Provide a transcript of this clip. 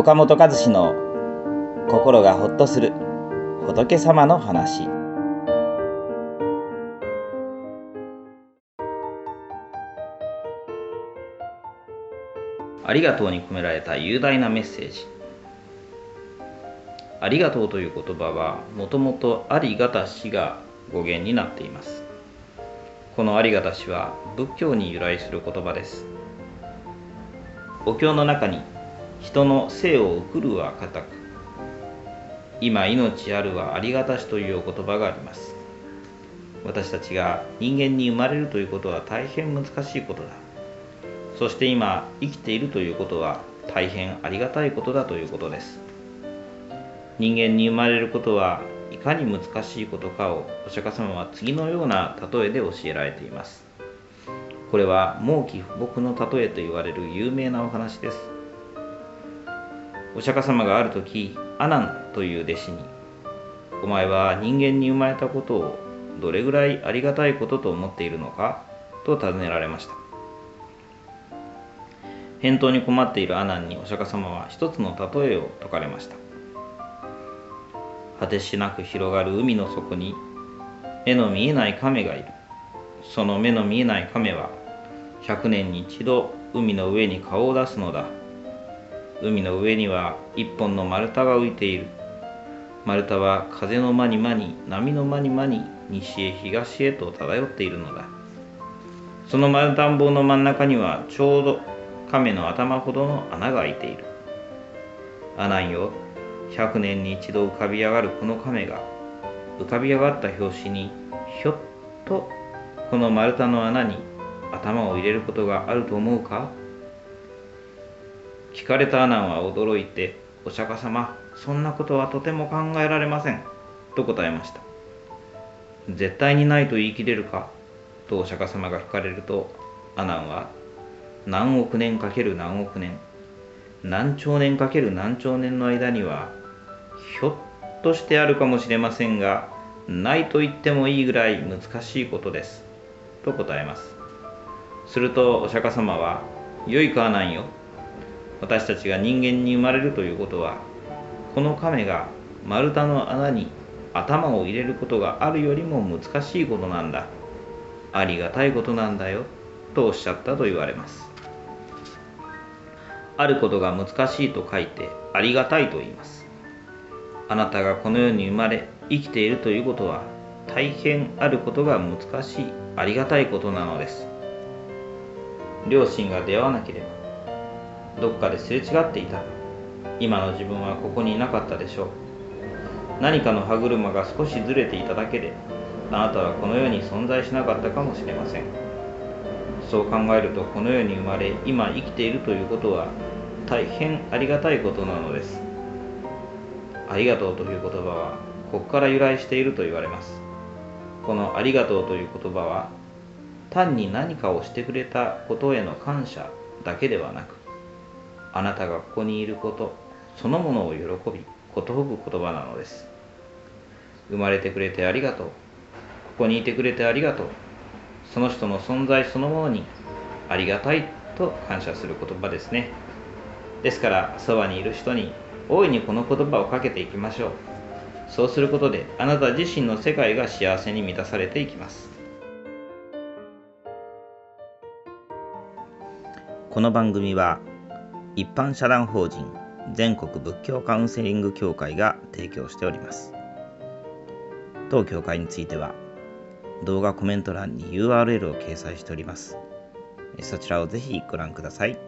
岡本和志の心がほっとする仏様の話。ありがとうに込められた雄大なメッセージ。ありがとうという言葉はもともとありがたしが語源になっています。このありがたしは仏教に由来する言葉です。お経の中に人の生を送るは固く今命あるはありがたしというお言葉があります。私たちが人間に生まれるということは大変難しいことだ。そして今生きているということは大変ありがたいことだということです。人間に生まれることはいかに難しいことかをお釈迦様は次のような例えで教えられています。これは猛気不木の例えと言われる有名なお話です。お釈迦様がある時アナンという弟子に「お前は人間に生まれたことをどれぐらいありがたいことと思っているのか?」と尋ねられました。返答に困っているアナンにお釈迦様は一つの例えを説かれました。果てしなく広がる海の底に目の見えない亀がいる。その目の見えない亀は100年に一度海の上に顔を出すのだ。海の上には一本の丸太が浮いている。丸太は風の間に間に波の間に間に西へ東へと漂っているのだ。その丸田んぼの真ん中にはちょうど亀の頭ほどの穴が開いている。穴んよ100年に一度浮かび上がるこの亀が浮かび上がった拍子にひょっとこの丸太の穴に頭を入れることがあると思うか？聞かれたアナンは驚いて「お釈迦様そんなことはとても考えられません」と答えました「絶対にないと言い切れるか?」とお釈迦様が聞かれるとアナンは「何億年かける何億年何兆年かける何兆年の間にはひょっとしてあるかもしれませんがないと言ってもいいぐらい難しいことです」と答えますするとお釈迦様は「良いかはないよ私たちが人間に生まれるということはこの亀が丸太の穴に頭を入れることがあるよりも難しいことなんだ。ありがたいことなんだよとおっしゃったと言われます。あることが難しいと書いてありがたいと言います。あなたがこの世に生まれ生きているということは大変あることが難しいありがたいことなのです。両親が出会わなければどっかですれ違っていた。今の自分はここにいなかったでしょう。何かの歯車が少しずれていただけであなたはこの世に存在しなかったかもしれません。そう考えるとこの世に生まれ今生きているということは大変ありがたいことなのです。ありがとうという言葉はここから由来していると言われます。このありがとうという言葉は単に何かをしてくれたことへの感謝だけではなくあなたがここにいることそのものを喜びことほぶ言葉なのです。生まれてくれてありがとう。ここにいてくれてありがとう。その人の存在そのものにありがたいと感謝する言葉ですね。ですからそばにいる人に大いにこの言葉をかけていきましょう。そうすることであなた自身の世界が幸せに満たされていきます。この番組は一般社団法人全国仏教カウンセリング協会が提供しております当協会については動画コメント欄に URL を掲載しておりますそちらをぜひご覧ください。